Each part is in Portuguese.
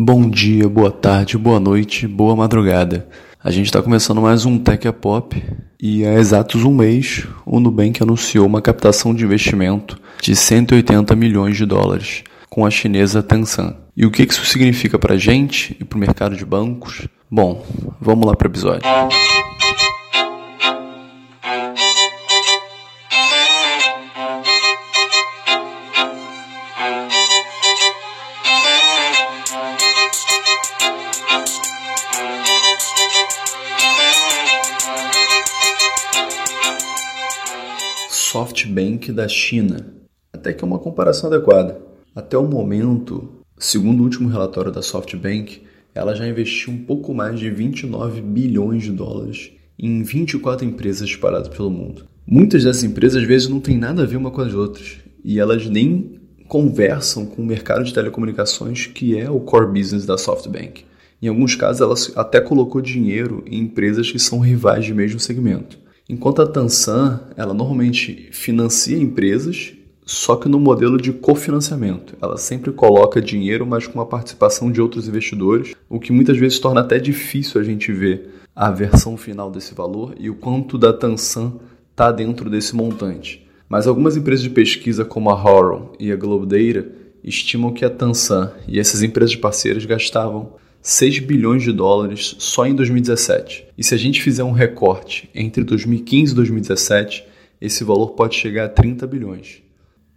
Bom dia, boa tarde, boa noite, boa madrugada. A gente está começando mais um Tech Pop e há exatos um mês o Nubank anunciou uma captação de investimento de 180 milhões de dólares com a chinesa Tencent. E o que isso significa para a gente e para o mercado de bancos? Bom, vamos lá para o episódio. SoftBank da China. Até que é uma comparação adequada. Até o momento, segundo o último relatório da SoftBank, ela já investiu um pouco mais de 29 bilhões de dólares em 24 empresas espalhadas pelo mundo. Muitas dessas empresas às vezes não têm nada a ver uma com as outras e elas nem conversam com o mercado de telecomunicações que é o core business da SoftBank. Em alguns casos, ela até colocou dinheiro em empresas que são rivais de mesmo segmento. Enquanto a Tansan, ela normalmente financia empresas, só que no modelo de cofinanciamento. Ela sempre coloca dinheiro, mas com a participação de outros investidores, o que muitas vezes torna até difícil a gente ver a versão final desse valor e o quanto da Tansan está dentro desse montante. Mas algumas empresas de pesquisa, como a Horon e a Globe Data, estimam que a Tansan e essas empresas parceiras gastavam 6 bilhões de dólares só em 2017. E se a gente fizer um recorte entre 2015 e 2017, esse valor pode chegar a 30 bilhões.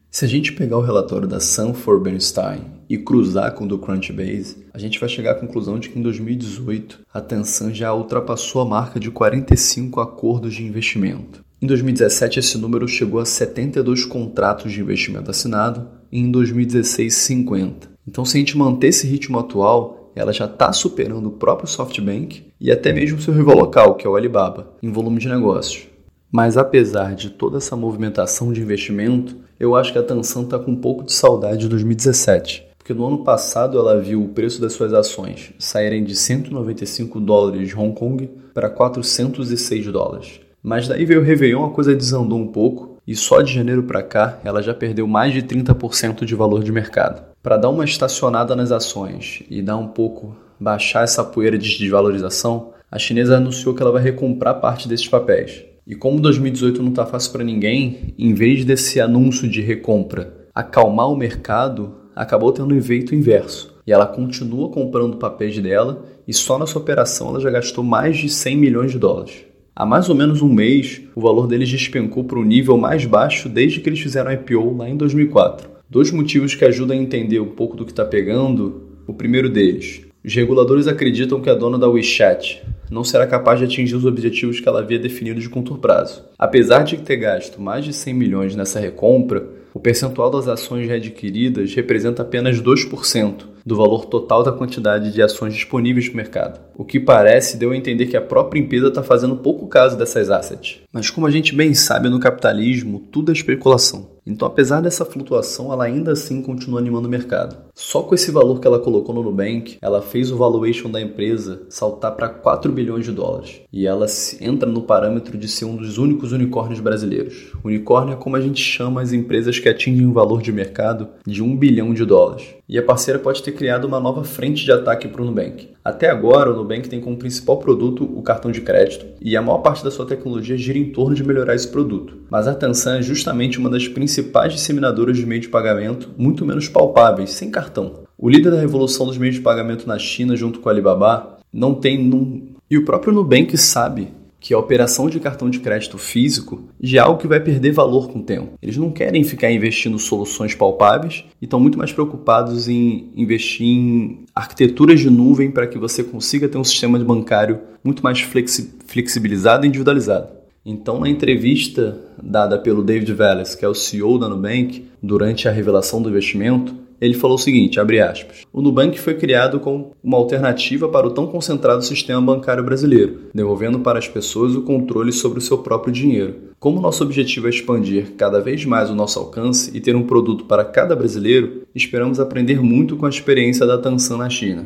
Se a gente pegar o relatório da Sanford Bernstein e cruzar com o do Crunchbase, a gente vai chegar à conclusão de que em 2018 a Tencent já ultrapassou a marca de 45 acordos de investimento. Em 2017 esse número chegou a 72 contratos de investimento assinado e em 2016 50. Então se a gente manter esse ritmo atual, ela já está superando o próprio SoftBank e até mesmo seu rival local, que é o Alibaba, em volume de negócios. Mas apesar de toda essa movimentação de investimento, eu acho que a Tencent está com um pouco de saudade de 2017. Porque no ano passado ela viu o preço das suas ações saírem de 195 dólares de Hong Kong para 406 dólares. Mas daí veio o Réveillon, a coisa desandou um pouco e só de janeiro para cá ela já perdeu mais de 30% de valor de mercado. Para dar uma estacionada nas ações e dar um pouco, baixar essa poeira de desvalorização, a chinesa anunciou que ela vai recomprar parte desses papéis. E como 2018 não está fácil para ninguém, em vez desse anúncio de recompra acalmar o mercado, acabou tendo um efeito inverso. E ela continua comprando papéis dela e só nessa operação ela já gastou mais de 100 milhões de dólares. Há mais ou menos um mês, o valor deles despencou para o nível mais baixo desde que eles fizeram a IPO lá em 2004. Dois motivos que ajudam a entender um pouco do que está pegando. O primeiro deles, os reguladores acreditam que a dona da WeChat não será capaz de atingir os objetivos que ela havia definido de curto prazo. Apesar de ter gasto mais de 100 milhões nessa recompra, o percentual das ações readquiridas representa apenas 2% do valor total da quantidade de ações disponíveis no mercado. O que parece deu a entender que a própria empresa está fazendo pouco caso dessas assets. Mas como a gente bem sabe no capitalismo, tudo é especulação. Então, apesar dessa flutuação, ela ainda assim continua animando o mercado. Só com esse valor que ela colocou no Nubank, ela fez o valuation da empresa saltar para 4 bilhões de dólares. E ela entra no parâmetro de ser um dos únicos unicórnios brasileiros. Unicórnio é como a gente chama as empresas que atingem um valor de mercado de 1 bilhão de dólares. E a parceira pode ter criado uma nova frente de ataque para o Nubank. Até agora, o Nubank tem como principal produto o cartão de crédito e a maior parte da sua tecnologia gira em torno de melhorar esse produto. Mas a Tencent é justamente uma das principais disseminadoras de meio de pagamento muito menos palpáveis, sem cartão. O líder da revolução dos meios de pagamento na China, junto com a Alibaba, não tem. Num... E o próprio Nubank sabe que a operação de cartão de crédito físico já é algo que vai perder valor com o tempo. Eles não querem ficar investindo soluções palpáveis e estão muito mais preocupados em investir em arquiteturas de nuvem para que você consiga ter um sistema bancário muito mais flexi flexibilizado e individualizado. Então, na entrevista dada pelo David Wallace, que é o CEO da Nubank, durante a revelação do investimento, ele falou o seguinte, abre aspas, o Nubank foi criado como uma alternativa para o tão concentrado sistema bancário brasileiro, devolvendo para as pessoas o controle sobre o seu próprio dinheiro. Como nosso objetivo é expandir cada vez mais o nosso alcance e ter um produto para cada brasileiro, esperamos aprender muito com a experiência da Tansan na China.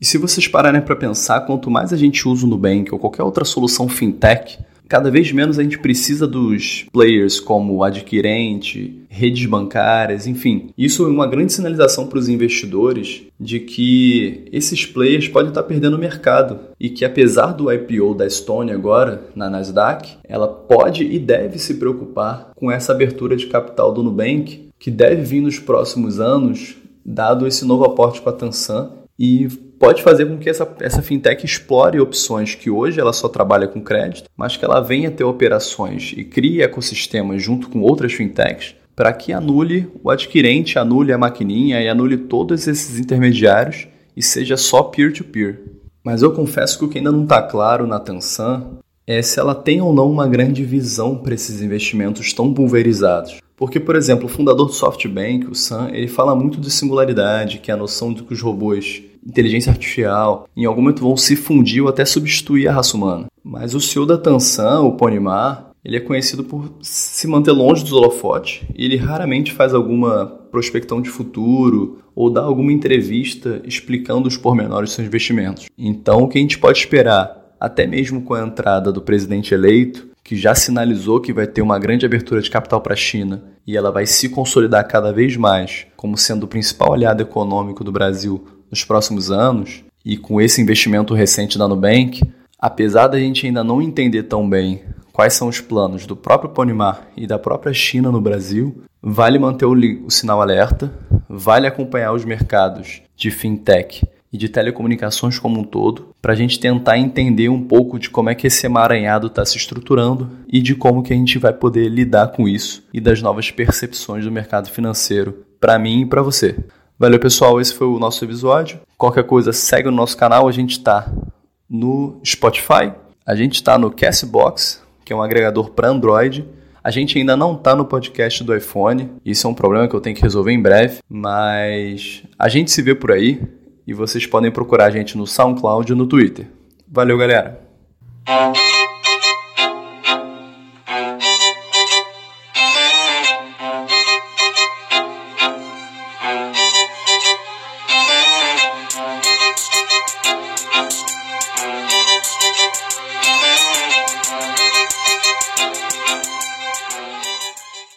E se vocês pararem para pensar, quanto mais a gente usa o Nubank ou qualquer outra solução fintech, Cada vez menos a gente precisa dos players como adquirente, redes bancárias, enfim. Isso é uma grande sinalização para os investidores de que esses players podem estar perdendo o mercado e que apesar do IPO da Estônia agora na Nasdaq, ela pode e deve se preocupar com essa abertura de capital do Nubank, que deve vir nos próximos anos, dado esse novo aporte com a Tansan e pode fazer com que essa, essa fintech explore opções que hoje ela só trabalha com crédito, mas que ela venha ter operações e crie ecossistemas junto com outras fintechs para que anule o adquirente, anule a maquininha e anule todos esses intermediários e seja só peer-to-peer. -peer. Mas eu confesso que o que ainda não está claro na Tansan é se ela tem ou não uma grande visão para esses investimentos tão pulverizados. Porque, por exemplo, o fundador do SoftBank, o Sam, ele fala muito de singularidade, que é a noção de que os robôs inteligência artificial, em algum momento vão se fundir ou até substituir a raça humana. Mas o CEO da Tansan, o Ponimar, ele é conhecido por se manter longe dos holofotes ele raramente faz alguma prospecção de futuro ou dá alguma entrevista explicando os pormenores dos seus investimentos. Então, o que a gente pode esperar, até mesmo com a entrada do presidente eleito, que já sinalizou que vai ter uma grande abertura de capital para a China e ela vai se consolidar cada vez mais como sendo o principal aliado econômico do Brasil nos próximos anos, e com esse investimento recente da Nubank, apesar da gente ainda não entender tão bem quais são os planos do próprio Ponimar e da própria China no Brasil, vale manter o, o sinal alerta, vale acompanhar os mercados de fintech e de telecomunicações como um todo, para a gente tentar entender um pouco de como é que esse emaranhado está se estruturando e de como que a gente vai poder lidar com isso e das novas percepções do mercado financeiro para mim e para você. Valeu, pessoal. Esse foi o nosso episódio. Qualquer coisa, segue o nosso canal. A gente está no Spotify, a gente está no Castbox, que é um agregador para Android. A gente ainda não está no podcast do iPhone. Isso é um problema que eu tenho que resolver em breve. Mas a gente se vê por aí e vocês podem procurar a gente no SoundCloud e no Twitter. Valeu, galera!